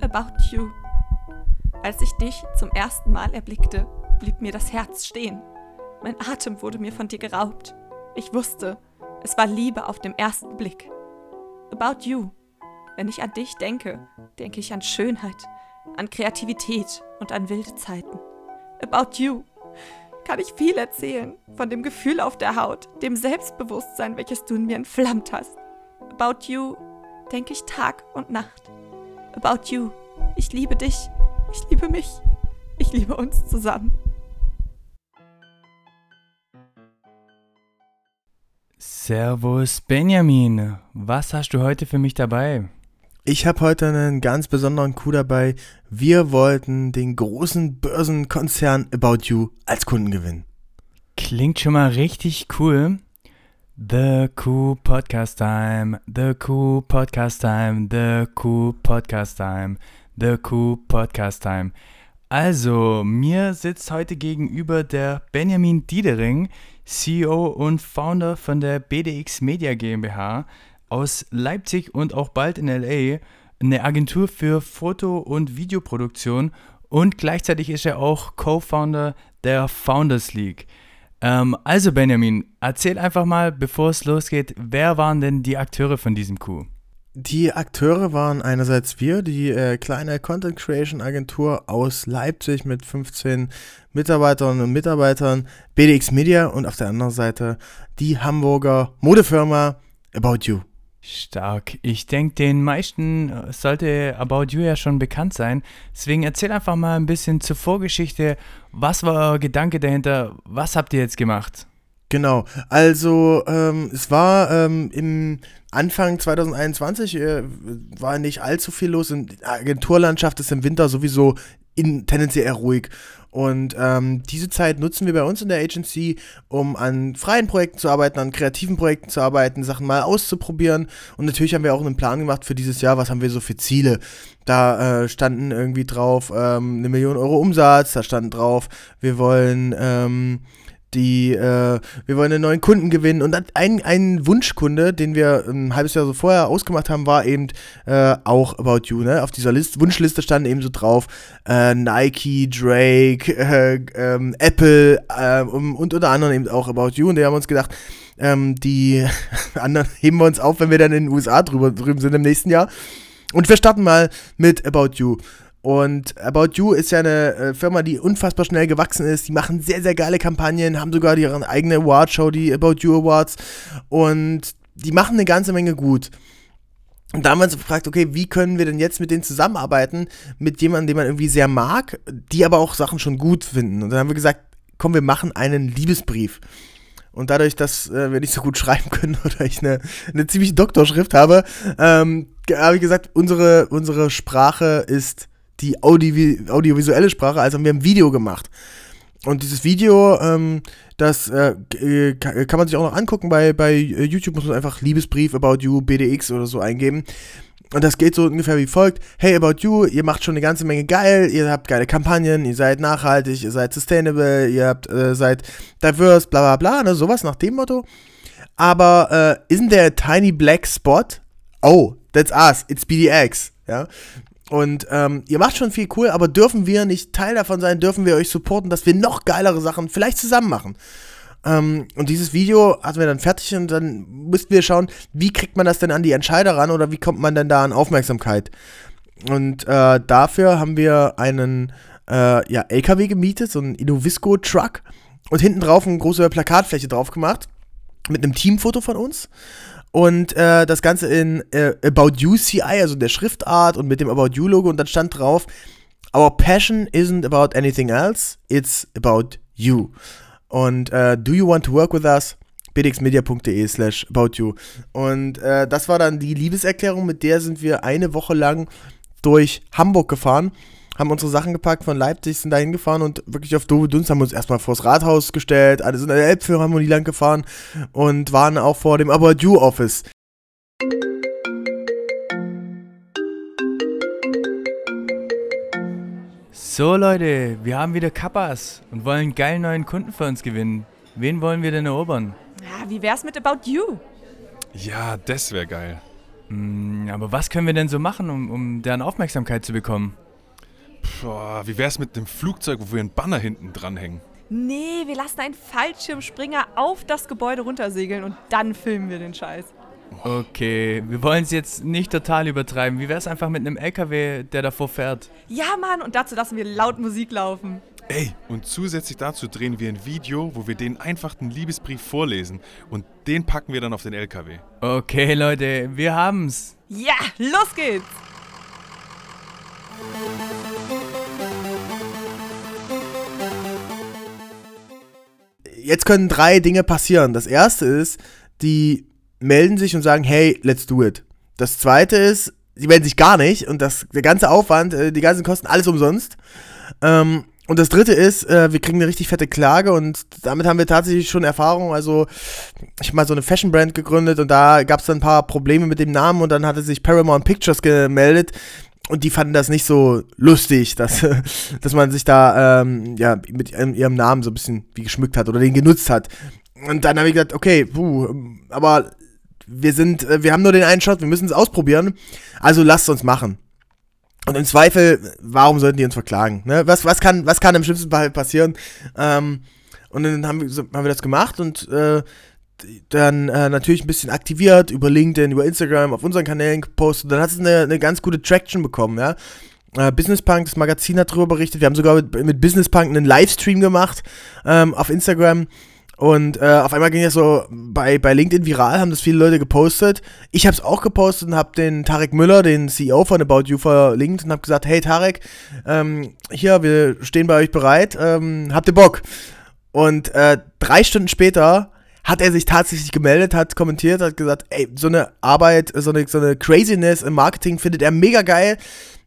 About You. Als ich dich zum ersten Mal erblickte, blieb mir das Herz stehen. Mein Atem wurde mir von dir geraubt. Ich wusste, es war Liebe auf dem ersten Blick. About You. Wenn ich an dich denke, denke ich an Schönheit, an Kreativität und an wilde Zeiten. About You kann ich viel erzählen von dem Gefühl auf der Haut, dem Selbstbewusstsein, welches du in mir entflammt hast. About You denke ich Tag und Nacht. About You. Ich liebe dich. Ich liebe mich. Ich liebe uns zusammen. Servus Benjamin, was hast du heute für mich dabei? Ich habe heute einen ganz besonderen Coup dabei. Wir wollten den großen Börsenkonzern About You als Kunden gewinnen. Klingt schon mal richtig cool. The Coup Podcast Time, The Coup Podcast Time, The Coup Podcast Time, The Coup Podcast Time. Also, mir sitzt heute gegenüber der Benjamin Diedering, CEO und Founder von der BDX Media GmbH aus Leipzig und auch bald in LA, eine Agentur für Foto- und Videoproduktion. Und gleichzeitig ist er auch Co-Founder der Founders League. Ähm, also Benjamin, erzähl einfach mal, bevor es losgeht, wer waren denn die Akteure von diesem Coup? Die Akteure waren einerseits wir, die äh, kleine Content Creation Agentur aus Leipzig mit 15 Mitarbeiterinnen und Mitarbeitern, BDX Media und auf der anderen Seite die Hamburger Modefirma About You. Stark. Ich denke, den meisten äh, sollte About You ja schon bekannt sein. Deswegen erzähl einfach mal ein bisschen zur Vorgeschichte. Was war euer Gedanke dahinter? Was habt ihr jetzt gemacht? Genau, also ähm, es war ähm, im Anfang 2021 äh, war nicht allzu viel los. Die Agenturlandschaft ist im Winter sowieso in, tendenziell eher ruhig. Und ähm, diese Zeit nutzen wir bei uns in der Agency, um an freien Projekten zu arbeiten, an kreativen Projekten zu arbeiten, Sachen mal auszuprobieren. Und natürlich haben wir auch einen Plan gemacht für dieses Jahr. Was haben wir so für Ziele? Da äh, standen irgendwie drauf ähm, eine Million Euro Umsatz, da standen drauf, wir wollen ähm, die, äh, wir wollen einen neuen Kunden gewinnen. Und ein, ein Wunschkunde, den wir ein halbes Jahr so vorher ausgemacht haben, war eben äh, auch About You. Ne? Auf dieser List, Wunschliste stand eben so drauf äh, Nike, Drake, äh, ähm, Apple äh, und unter anderem eben auch About You. Und die haben uns gedacht, ähm, die anderen heben wir uns auf, wenn wir dann in den USA drüber, drüben sind im nächsten Jahr. Und wir starten mal mit About You. Und About You ist ja eine äh, Firma, die unfassbar schnell gewachsen ist. Die machen sehr, sehr geile Kampagnen, haben sogar ihre eigene Awardshow, die About You Awards. Und die machen eine ganze Menge gut. Und da haben wir uns gefragt, okay, wie können wir denn jetzt mit denen zusammenarbeiten, mit jemandem, den man irgendwie sehr mag, die aber auch Sachen schon gut finden. Und dann haben wir gesagt, komm, wir machen einen Liebesbrief. Und dadurch, dass äh, wir nicht so gut schreiben können oder ich eine, eine ziemliche Doktorschrift habe, ähm, habe ich gesagt, unsere, unsere Sprache ist die Audi audiovisuelle Sprache, also haben wir ein Video gemacht. Und dieses Video, ähm, das äh, äh kann man sich auch noch angucken. Bei, bei YouTube muss man einfach Liebesbrief About You, BDX oder so eingeben. Und das geht so ungefähr wie folgt. Hey, About You, ihr macht schon eine ganze Menge geil, ihr habt geile Kampagnen, ihr seid nachhaltig, ihr seid sustainable, ihr habt, äh, seid diverse, bla bla bla, ne, sowas nach dem Motto. Aber äh, isn't there a tiny black spot? Oh, that's us, it's BDX. Ja, und ähm, ihr macht schon viel cool, aber dürfen wir nicht Teil davon sein, dürfen wir euch supporten, dass wir noch geilere Sachen vielleicht zusammen machen. Ähm, und dieses Video hatten wir dann fertig und dann müssten wir schauen, wie kriegt man das denn an die Entscheider ran oder wie kommt man denn da an Aufmerksamkeit. Und äh, dafür haben wir einen äh, ja, LKW gemietet, so einen Innovisco-Truck und hinten drauf eine große Plakatfläche drauf gemacht mit einem Teamfoto von uns und äh, das Ganze in äh, About You CI, also der Schriftart und mit dem About You Logo. Und dann stand drauf: Our passion isn't about anything else, it's about you. Und äh, do you want to work with us? bdxmedia.de slash about you. Und äh, das war dann die Liebeserklärung, mit der sind wir eine Woche lang durch Hamburg gefahren haben unsere Sachen gepackt von Leipzig, sind da hingefahren und wirklich auf doofe Dunst haben uns erstmal vors Rathaus gestellt, alle sind an der Elbphilharmonie lang gefahren und waren auch vor dem About You Office. So Leute, wir haben wieder Kappas und wollen einen geilen neuen Kunden für uns gewinnen. Wen wollen wir denn erobern? Ja, wie wär's mit About You? Ja, das wäre geil. Mm, aber was können wir denn so machen, um, um deren Aufmerksamkeit zu bekommen? Boah, wie wär's mit einem Flugzeug, wo wir einen Banner hinten dranhängen? Nee, wir lassen einen Fallschirmspringer auf das Gebäude runtersegeln und dann filmen wir den Scheiß. Okay, wir wollen es jetzt nicht total übertreiben. Wie wäre es einfach mit einem LKW, der davor fährt? Ja, Mann, und dazu lassen wir laut Musik laufen. Ey, und zusätzlich dazu drehen wir ein Video, wo wir den einfach den Liebesbrief vorlesen und den packen wir dann auf den LKW. Okay, Leute, wir haben's. Ja, los geht's! Jetzt können drei Dinge passieren. Das erste ist, die melden sich und sagen, hey, let's do it. Das zweite ist, sie melden sich gar nicht und das, der ganze Aufwand, äh, die ganzen Kosten, alles umsonst. Ähm, und das dritte ist, äh, wir kriegen eine richtig fette Klage und damit haben wir tatsächlich schon Erfahrung. Also, ich habe mal so eine Fashion Brand gegründet und da gab es dann ein paar Probleme mit dem Namen und dann hatte sich Paramount Pictures gemeldet und die fanden das nicht so lustig, dass, dass man sich da ähm, ja, mit ihrem Namen so ein bisschen wie geschmückt hat oder den genutzt hat. Und dann habe ich gesagt, okay, puh, aber wir sind, äh, wir haben nur den einen Shot, wir müssen es ausprobieren, also lasst uns machen. Und im Zweifel, warum sollten die uns verklagen? Ne? Was, was, kann, was kann im schlimmsten Fall passieren? Ähm, und dann haben wir, haben wir das gemacht und äh, dann äh, natürlich ein bisschen aktiviert über LinkedIn, über Instagram, auf unseren Kanälen gepostet. Dann hat es eine, eine ganz gute Traction bekommen, ja. Äh, Business Punk, das Magazin hat darüber berichtet. Wir haben sogar mit, mit Business Punk einen Livestream gemacht ähm, auf Instagram. Und äh, auf einmal ging das so bei, bei LinkedIn viral, haben das viele Leute gepostet. Ich habe es auch gepostet und habe den Tarek Müller, den CEO von About You, verlinkt und habe gesagt, hey Tarek, ähm, hier, wir stehen bei euch bereit, ähm, habt ihr Bock? Und äh, drei Stunden später hat er sich tatsächlich gemeldet, hat kommentiert, hat gesagt, ey, so eine Arbeit, so eine, so eine Craziness im Marketing findet er mega geil.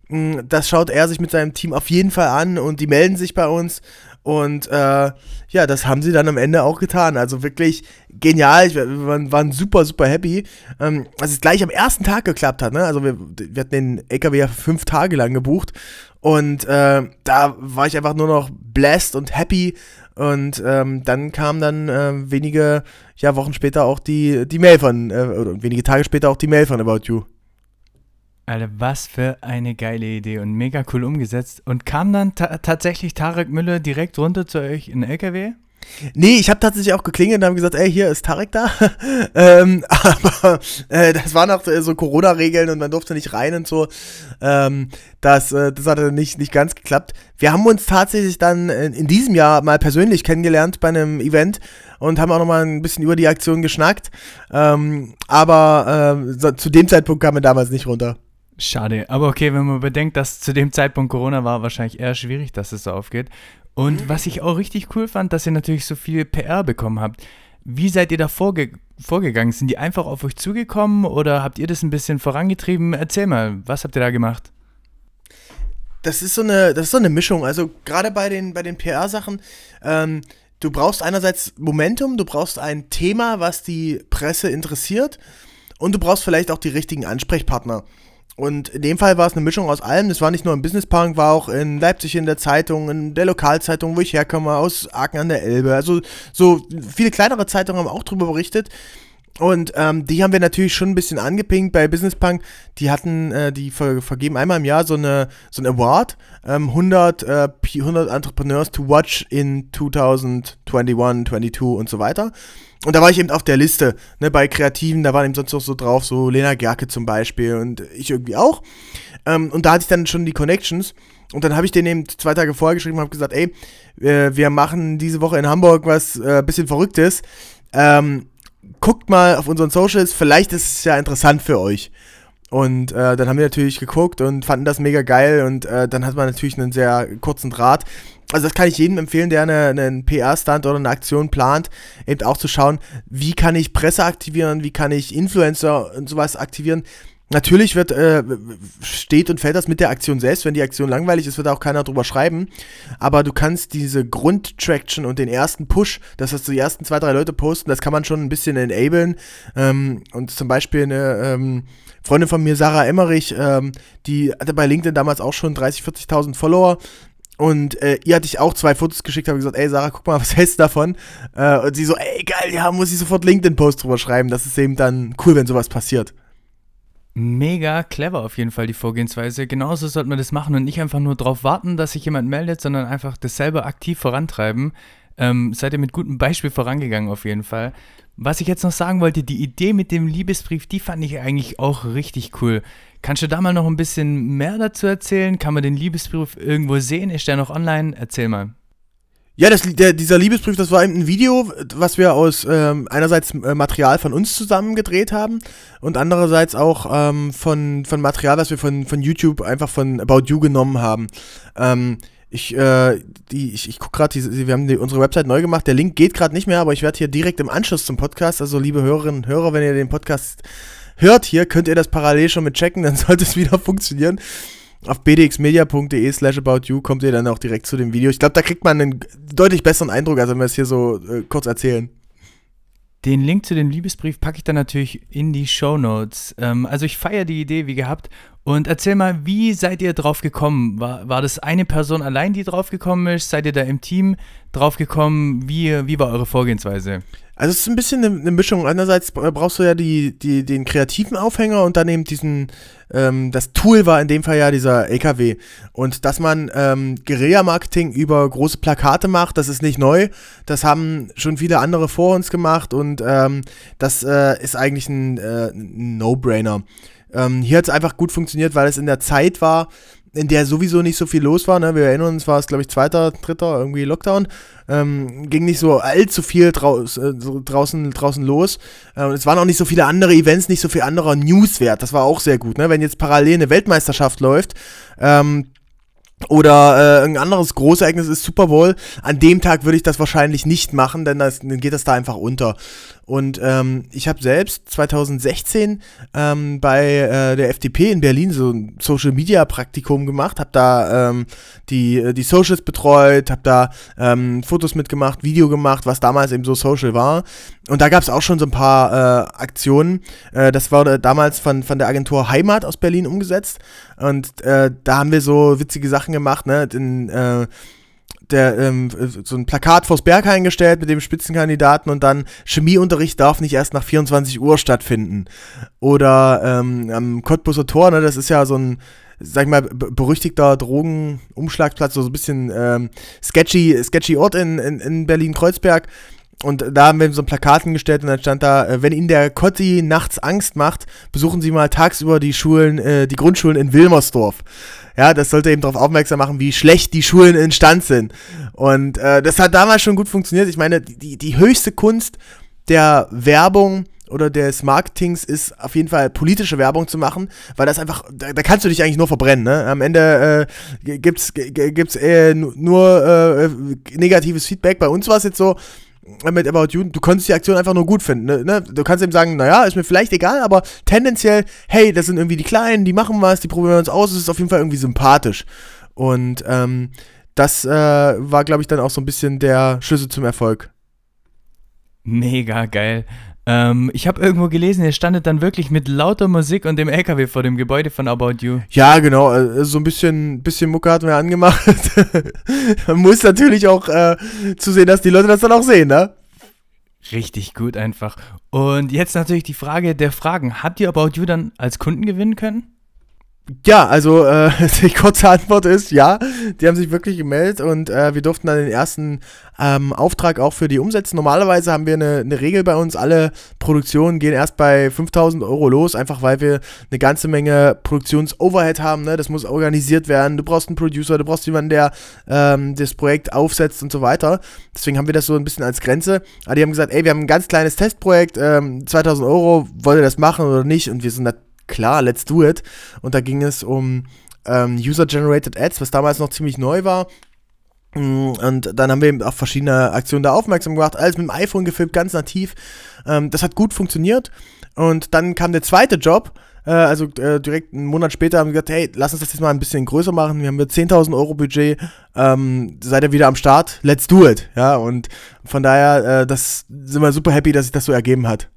Mm, das schaut er sich mit seinem Team auf jeden Fall an und die melden sich bei uns. Und äh, ja, das haben sie dann am Ende auch getan. Also wirklich genial. Ich, wir waren super, super happy. Ähm, dass es gleich am ersten Tag geklappt hat. Ne? Also wir, wir hatten den LKW ja fünf Tage lang gebucht. Und äh, da war ich einfach nur noch blessed und happy. Und ähm, dann kam dann äh, wenige ja, Wochen später auch die, die Mail von, äh, oder wenige Tage später auch die Mail von About You. Alter, was für eine geile Idee und mega cool umgesetzt. Und kam dann ta tatsächlich Tarek Müller direkt runter zu euch in den LKW? Nee, ich habe tatsächlich auch geklingelt und haben gesagt, ey, hier ist Tarek da. ähm, aber äh, das waren noch so Corona-Regeln und man durfte nicht rein und so. Ähm, das, äh, das hatte nicht, nicht ganz geklappt. Wir haben uns tatsächlich dann in diesem Jahr mal persönlich kennengelernt bei einem Event und haben auch noch mal ein bisschen über die Aktion geschnackt. Ähm, aber äh, so, zu dem Zeitpunkt kamen wir damals nicht runter. Schade, aber okay, wenn man bedenkt, dass zu dem Zeitpunkt Corona war, wahrscheinlich eher schwierig, dass es so aufgeht. Und was ich auch richtig cool fand, dass ihr natürlich so viel PR bekommen habt. Wie seid ihr da vorge vorgegangen? Sind die einfach auf euch zugekommen oder habt ihr das ein bisschen vorangetrieben? Erzähl mal, was habt ihr da gemacht? Das ist so eine, das ist so eine Mischung. Also gerade bei den, bei den PR-Sachen, ähm, du brauchst einerseits Momentum, du brauchst ein Thema, was die Presse interessiert und du brauchst vielleicht auch die richtigen Ansprechpartner. Und in dem Fall war es eine Mischung aus allem. Das war nicht nur im Business Park, war auch in Leipzig in der Zeitung, in der Lokalzeitung, wo ich herkomme, aus Aachen an der Elbe. Also so viele kleinere Zeitungen haben auch darüber berichtet. Und ähm, die haben wir natürlich schon ein bisschen angepinkt bei Business Punk. Die hatten, äh, die ver vergeben einmal im Jahr so, eine, so ein Award, ähm, 100, äh, 100 Entrepreneurs to Watch in 2021, 22 und so weiter. Und da war ich eben auf der Liste, ne, bei Kreativen, da waren eben sonst noch so drauf, so Lena Gerke zum Beispiel und ich irgendwie auch. Ähm, und da hatte ich dann schon die Connections. Und dann habe ich denen eben zwei Tage vorher geschrieben und habe gesagt, ey, äh, wir machen diese Woche in Hamburg was äh, bisschen Verrücktes. Ähm, guckt mal auf unseren Socials, vielleicht ist es ja interessant für euch. Und äh, dann haben wir natürlich geguckt und fanden das mega geil und äh, dann hat man natürlich einen sehr kurzen Draht. Also das kann ich jedem empfehlen, der eine, einen PR-Stand oder eine Aktion plant, eben auch zu schauen, wie kann ich Presse aktivieren, wie kann ich Influencer und sowas aktivieren. Natürlich wird, äh, steht und fällt das mit der Aktion selbst. Wenn die Aktion langweilig ist, wird auch keiner drüber schreiben. Aber du kannst diese Grundtraction und den ersten Push, dass das die ersten zwei, drei Leute posten, das kann man schon ein bisschen enablen. Ähm, und zum Beispiel eine ähm, Freundin von mir, Sarah Emmerich, ähm, die hatte bei LinkedIn damals auch schon 30, 40.000 Follower. Und äh, ihr hatte ich auch zwei Fotos geschickt, habe gesagt, ey Sarah, guck mal, was hältst du davon? Äh, und sie so, ey geil, ja, muss ich sofort LinkedIn-Post drüber schreiben. Das ist eben dann cool, wenn sowas passiert. Mega clever auf jeden Fall die Vorgehensweise. Genauso sollte man das machen und nicht einfach nur darauf warten, dass sich jemand meldet, sondern einfach das selber aktiv vorantreiben. Ähm, seid ihr mit gutem Beispiel vorangegangen auf jeden Fall. Was ich jetzt noch sagen wollte, die Idee mit dem Liebesbrief, die fand ich eigentlich auch richtig cool. Kannst du da mal noch ein bisschen mehr dazu erzählen? Kann man den Liebesbrief irgendwo sehen? Ist der noch online? Erzähl mal. Ja, das, der, dieser Liebesbrief, das war eben ein Video, was wir aus ähm, einerseits äh, Material von uns zusammen gedreht haben und andererseits auch ähm, von, von Material, was wir von, von YouTube einfach von About You genommen haben. Ähm, ich, äh, die, ich, ich gucke gerade, wir haben die, unsere Website neu gemacht. Der Link geht gerade nicht mehr, aber ich werde hier direkt im Anschluss zum Podcast, also liebe Hörerinnen und Hörer, wenn ihr den Podcast hört hier, könnt ihr das parallel schon mit checken, dann sollte es wieder funktionieren. Auf bdxmedia.de slash about you kommt ihr dann auch direkt zu dem Video. Ich glaube, da kriegt man einen deutlich besseren Eindruck, als wenn wir es hier so äh, kurz erzählen. Den Link zu dem Liebesbrief packe ich dann natürlich in die Show Notes. Ähm, also ich feiere die Idee wie gehabt. Und erzähl mal, wie seid ihr drauf gekommen? War, war das eine Person allein, die drauf gekommen ist? Seid ihr da im Team drauf gekommen? Wie, wie war eure Vorgehensweise? Also es ist ein bisschen eine, eine, Mischung. Einerseits brauchst du ja die, die, den kreativen Aufhänger und dann eben diesen, ähm, das Tool war in dem Fall ja dieser LKW. Und dass man ähm, Guerilla-Marketing über große Plakate macht, das ist nicht neu. Das haben schon viele andere vor uns gemacht und ähm, das äh, ist eigentlich ein, äh, No-Brainer. Ähm, hier hat es einfach gut funktioniert, weil es in der Zeit war, in der sowieso nicht so viel los war. Ne? Wir erinnern uns, war es, glaube ich, zweiter, dritter, irgendwie Lockdown. Ähm, ging nicht so allzu viel draus, äh, draußen, draußen los. Äh, es waren auch nicht so viele andere Events, nicht so viel anderer Newswert. Das war auch sehr gut. Ne? Wenn jetzt parallel eine Weltmeisterschaft läuft, ähm, oder äh, ein anderes Großereignis ist Super Bowl. An dem Tag würde ich das wahrscheinlich nicht machen, denn das, dann geht das da einfach unter. Und ähm, ich habe selbst 2016 ähm, bei äh, der FDP in Berlin so ein Social Media Praktikum gemacht, habe da ähm, die, äh, die Socials betreut, habe da ähm, Fotos mitgemacht, Video gemacht, was damals eben so Social war. Und da gab es auch schon so ein paar äh, Aktionen. Äh, das wurde damals von, von der Agentur Heimat aus Berlin umgesetzt. Und äh, da haben wir so witzige Sachen gemacht, ne? Den, äh, der, ähm, so ein Plakat vors Berg eingestellt mit dem Spitzenkandidaten und dann Chemieunterricht darf nicht erst nach 24 Uhr stattfinden. Oder ähm, am Cottbuser Tor, ne, das ist ja so ein, sag ich mal, berüchtigter Drogenumschlagsplatz, so ein bisschen ähm, sketchy, sketchy Ort in, in, in Berlin-Kreuzberg. Und da haben wir so ein Plakat hingestellt und dann stand da, äh, wenn Ihnen der Kotti nachts Angst macht, besuchen Sie mal tagsüber die Schulen, äh, die Grundschulen in Wilmersdorf. Ja, das sollte eben darauf aufmerksam machen, wie schlecht die Schulen in Stand sind. Und äh, das hat damals schon gut funktioniert. Ich meine, die, die höchste Kunst der Werbung oder des Marketings ist auf jeden Fall politische Werbung zu machen, weil das einfach, da, da kannst du dich eigentlich nur verbrennen. Ne? Am Ende äh, gibt's gibt's äh, nur äh, negatives Feedback. Bei uns war es jetzt so, mit About You, du konntest die Aktion einfach nur gut finden. Ne? ne? Du kannst eben sagen, naja, ist mir vielleicht egal, aber tendenziell, hey, das sind irgendwie die Kleinen, die machen was, die probieren uns aus, es ist auf jeden Fall irgendwie sympathisch. Und ähm, das äh, war, glaube ich, dann auch so ein bisschen der Schlüssel zum Erfolg. Mega geil. Ähm, ich habe irgendwo gelesen, ihr standet dann wirklich mit lauter Musik und dem LKW vor dem Gebäude von About You. Ja, genau. Äh, so ein bisschen, bisschen Mucke hatten wir angemacht. Man muss natürlich auch äh, zusehen, dass die Leute das dann auch sehen, ne? Richtig gut einfach. Und jetzt natürlich die Frage der Fragen. Habt ihr About You dann als Kunden gewinnen können? Ja, also äh, die kurze Antwort ist ja. Die haben sich wirklich gemeldet und äh, wir durften dann den ersten ähm, Auftrag auch für die umsetzen. Normalerweise haben wir eine, eine Regel bei uns. Alle Produktionen gehen erst bei 5000 Euro los, einfach weil wir eine ganze Menge Produktionsoverhead haben. Ne? Das muss organisiert werden. Du brauchst einen Producer, du brauchst jemanden, der ähm, das Projekt aufsetzt und so weiter. Deswegen haben wir das so ein bisschen als Grenze. Aber die haben gesagt, ey, wir haben ein ganz kleines Testprojekt, ähm, 2000 Euro, wollt ihr das machen oder nicht? Und wir sind natürlich klar, let's do it. Und da ging es um ähm, User-Generated Ads, was damals noch ziemlich neu war. Mm, und dann haben wir eben auf verschiedene Aktionen da aufmerksam gemacht, alles mit dem iPhone gefilmt, ganz nativ. Ähm, das hat gut funktioniert. Und dann kam der zweite Job, äh, also äh, direkt einen Monat später haben wir gesagt, hey, lass uns das jetzt mal ein bisschen größer machen. Wir haben mit 10.000 Euro Budget, ähm, seid ihr wieder am Start, let's do it. Ja, und von daher, äh, das sind wir super happy, dass sich das so ergeben hat.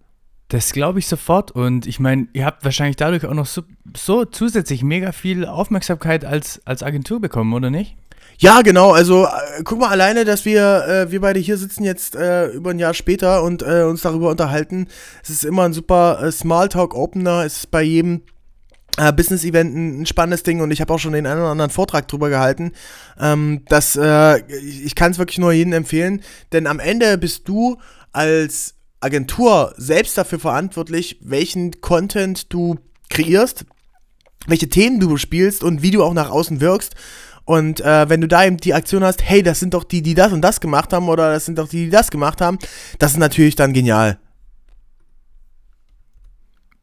Das glaube ich sofort. Und ich meine, ihr habt wahrscheinlich dadurch auch noch so, so, zusätzlich mega viel Aufmerksamkeit als, als Agentur bekommen, oder nicht? Ja, genau. Also äh, guck mal alleine, dass wir, äh, wir beide hier sitzen jetzt äh, über ein Jahr später und äh, uns darüber unterhalten. Es ist immer ein super äh, Smalltalk-Opener. Es ist bei jedem äh, Business-Event ein, ein, spannendes Ding und ich habe auch schon den einen oder anderen Vortrag drüber gehalten. Ähm, das, äh, ich kann es wirklich nur jedem empfehlen, denn am Ende bist du als Agentur selbst dafür verantwortlich, welchen Content du kreierst, welche Themen du spielst und wie du auch nach außen wirkst. Und äh, wenn du da eben die Aktion hast, hey, das sind doch die, die das und das gemacht haben, oder das sind doch die, die das gemacht haben, das ist natürlich dann genial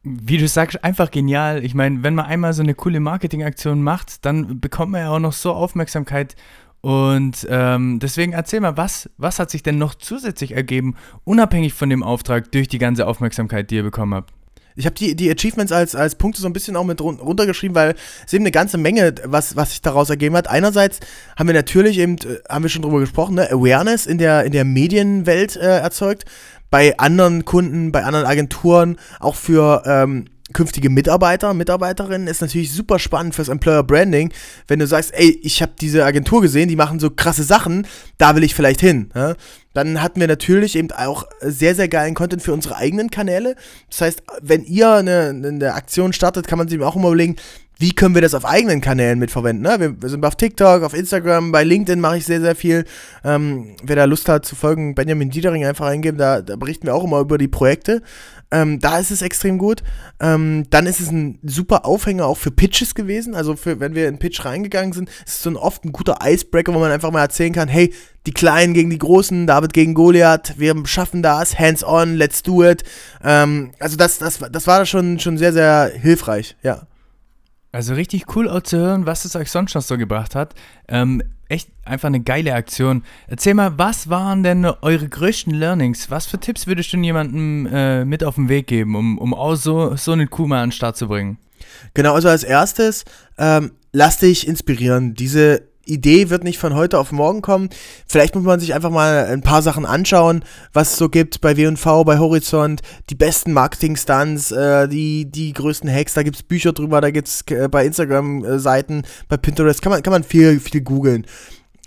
wie du sagst, einfach genial. Ich meine, wenn man einmal so eine coole Marketingaktion macht, dann bekommt man ja auch noch so Aufmerksamkeit. Und ähm, deswegen erzähl mal, was, was hat sich denn noch zusätzlich ergeben, unabhängig von dem Auftrag, durch die ganze Aufmerksamkeit, die ihr bekommen habt? Ich habe die, die Achievements als, als Punkte so ein bisschen auch mit run runtergeschrieben, weil es eben eine ganze Menge, was, was sich daraus ergeben hat. Einerseits haben wir natürlich eben, äh, haben wir schon drüber gesprochen, ne, Awareness in der, in der Medienwelt äh, erzeugt bei anderen Kunden, bei anderen Agenturen, auch für ähm, künftige Mitarbeiter, Mitarbeiterinnen ist natürlich super spannend fürs Employer Branding, wenn du sagst, ey, ich habe diese Agentur gesehen, die machen so krasse Sachen, da will ich vielleicht hin. Ja? Dann hatten wir natürlich eben auch sehr, sehr geilen Content für unsere eigenen Kanäle. Das heißt, wenn ihr eine, eine Aktion startet, kann man sich auch immer überlegen, wie können wir das auf eigenen Kanälen mitverwenden? Ne? Wir, sind auf TikTok, auf Instagram, bei LinkedIn mache ich sehr, sehr viel. Ähm, wer da Lust hat zu folgen, Benjamin Dietering einfach eingeben, da, da berichten wir auch immer über die Projekte. Ähm, da ist es extrem gut. Ähm, dann ist es ein super Aufhänger auch für Pitches gewesen. Also für, wenn wir in Pitch reingegangen sind, ist es so ein, oft ein guter Icebreaker, wo man einfach mal erzählen kann, hey, die Kleinen gegen die Großen, David gegen Goliath, wir schaffen das, hands on, let's do it. Ähm, also das, das, das war schon, schon sehr, sehr hilfreich, ja. Also richtig cool auch zu hören, was es euch sonst noch so gebracht hat. Ähm, echt einfach eine geile Aktion. Erzähl mal, was waren denn eure größten Learnings? Was für Tipps würdest du jemandem äh, mit auf den Weg geben, um, um auch so, so eine Kuh mal an den Start zu bringen? Genau, also als erstes, ähm, lass dich inspirieren. Diese Idee wird nicht von heute auf morgen kommen. Vielleicht muss man sich einfach mal ein paar Sachen anschauen, was es so gibt bei W&V, bei Horizont, die besten Marketing-Stunts, äh, die, die größten Hacks, da gibt es Bücher drüber, da gibt es äh, bei Instagram-Seiten, bei Pinterest, kann man, kann man viel, viel googeln.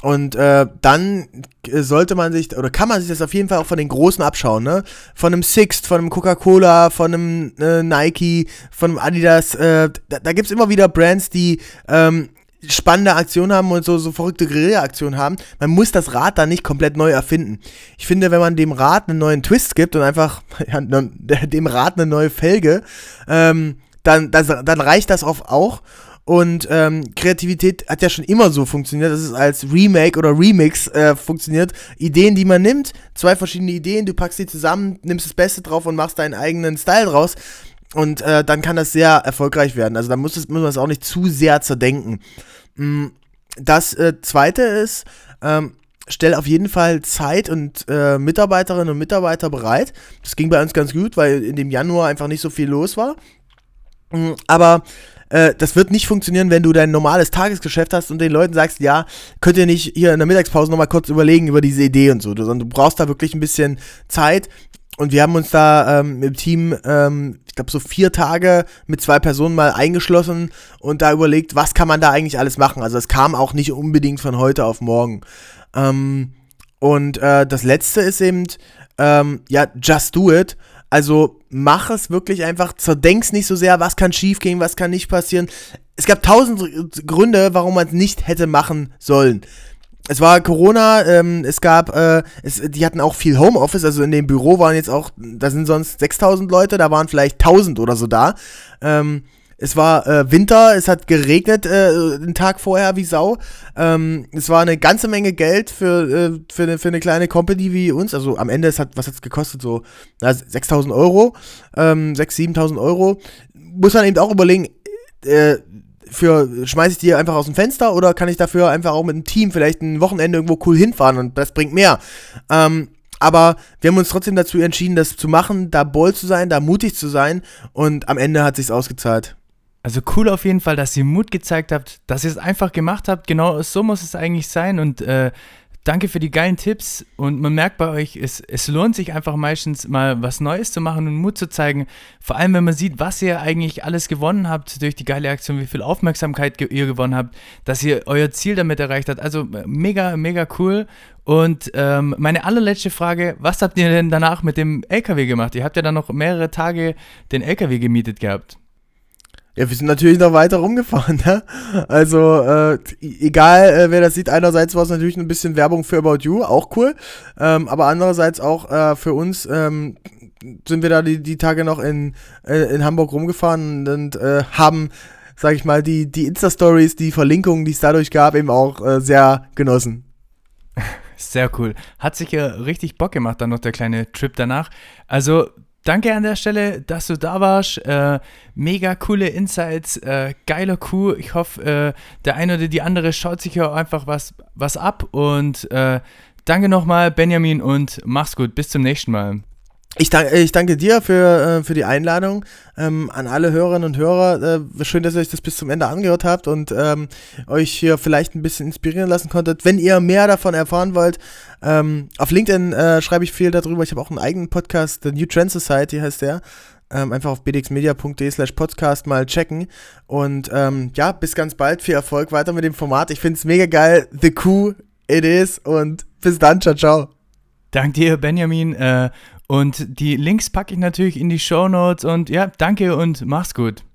Und äh, dann sollte man sich, oder kann man sich das auf jeden Fall auch von den Großen abschauen, ne? Von einem Sixt, von einem Coca-Cola, von einem äh, Nike, von einem Adidas. Äh, da da gibt es immer wieder Brands, die ähm, spannende Aktionen haben und so, so verrückte Guerilla-Aktionen haben. Man muss das Rad da nicht komplett neu erfinden. Ich finde, wenn man dem Rad einen neuen Twist gibt und einfach ja, dem Rad eine neue Felge, ähm, dann, das, dann reicht das oft auch. Und ähm, Kreativität hat ja schon immer so funktioniert, dass es als Remake oder Remix äh, funktioniert. Ideen, die man nimmt, zwei verschiedene Ideen, du packst die zusammen, nimmst das Beste drauf und machst deinen eigenen Style draus. Und äh, dann kann das sehr erfolgreich werden. Also da muss, muss man es auch nicht zu sehr zerdenken. Mm, das äh, zweite ist, ähm, stell auf jeden Fall Zeit und äh, Mitarbeiterinnen und Mitarbeiter bereit. Das ging bei uns ganz gut, weil in dem Januar einfach nicht so viel los war. Mm, aber äh, das wird nicht funktionieren, wenn du dein normales Tagesgeschäft hast und den Leuten sagst, ja, könnt ihr nicht hier in der Mittagspause nochmal kurz überlegen über diese Idee und so, sondern du brauchst da wirklich ein bisschen Zeit. Und wir haben uns da ähm, im Team, ähm, ich glaube, so vier Tage mit zwei Personen mal eingeschlossen und da überlegt, was kann man da eigentlich alles machen. Also es kam auch nicht unbedingt von heute auf morgen. Ähm, und äh, das letzte ist eben, ähm, ja, just do it. Also mach es wirklich einfach, zerdenk's nicht so sehr, was kann schiefgehen, was kann nicht passieren. Es gab tausend Gründe, warum man es nicht hätte machen sollen es war Corona, ähm, es gab, äh, es, die hatten auch viel Homeoffice, also in dem Büro waren jetzt auch, da sind sonst 6000 Leute, da waren vielleicht 1000 oder so da. Ähm, es war äh, Winter, es hat geregnet äh, den Tag vorher wie Sau. Ähm, es war eine ganze Menge Geld für, äh, für, eine, für eine kleine Company wie uns. Also am Ende, es hat, was hat es gekostet? So na, 6.000 Euro, ähm, 6.000, 7.000 Euro. Muss man eben auch überlegen, äh, für schmeiße ich die einfach aus dem Fenster oder kann ich dafür einfach auch mit einem Team vielleicht ein Wochenende irgendwo cool hinfahren und das bringt mehr. Ähm, aber wir haben uns trotzdem dazu entschieden, das zu machen, da bold zu sein, da mutig zu sein und am Ende hat sich's ausgezahlt. Also cool auf jeden Fall, dass ihr Mut gezeigt habt, dass ihr es einfach gemacht habt. Genau so muss es eigentlich sein und äh, danke für die geilen Tipps und man merkt bei euch, es, es lohnt sich einfach meistens mal was Neues zu machen und Mut zu zeigen. Vor allem, wenn man sieht, was ihr eigentlich alles gewonnen habt durch die geile Aktion, wie viel Aufmerksamkeit ihr gewonnen habt, dass ihr euer Ziel damit erreicht habt. Also mega, mega cool. Und ähm, meine allerletzte Frage, was habt ihr denn danach mit dem LKW gemacht? Ihr habt ja dann noch mehrere Tage den LKW gemietet gehabt. Ja, wir sind natürlich noch weiter rumgefahren, ne? Also, äh, egal, äh, wer das sieht, einerseits war es natürlich ein bisschen Werbung für About You, auch cool. Ähm, aber andererseits auch äh, für uns ähm, sind wir da die, die Tage noch in, äh, in Hamburg rumgefahren und äh, haben, sag ich mal, die, die Insta-Stories, die Verlinkungen, die es dadurch gab, eben auch äh, sehr genossen. Sehr cool. Hat sich ja richtig Bock gemacht, dann noch der kleine Trip danach. Also danke an der Stelle, dass du da warst. Äh, mega coole Insights, äh, geiler Coup. Ich hoffe, äh, der eine oder die andere schaut sich ja einfach was, was ab. Und äh, danke nochmal, Benjamin, und mach's gut. Bis zum nächsten Mal. Ich, dank, ich danke dir für, äh, für die Einladung ähm, an alle Hörerinnen und Hörer. Äh, schön, dass ihr euch das bis zum Ende angehört habt und ähm, euch hier vielleicht ein bisschen inspirieren lassen konntet. Wenn ihr mehr davon erfahren wollt, ähm, auf LinkedIn äh, schreibe ich viel darüber. Ich habe auch einen eigenen Podcast, The New Trend Society heißt der. Ähm, einfach auf bdxmedia.de slash podcast mal checken. Und ähm, ja, bis ganz bald. Viel Erfolg weiter mit dem Format. Ich finde es mega geil. The Coup it is. Und bis dann. Ciao, ciao. Dank dir, Benjamin. Äh, und die Links packe ich natürlich in die Show Notes. Und ja, danke und mach's gut.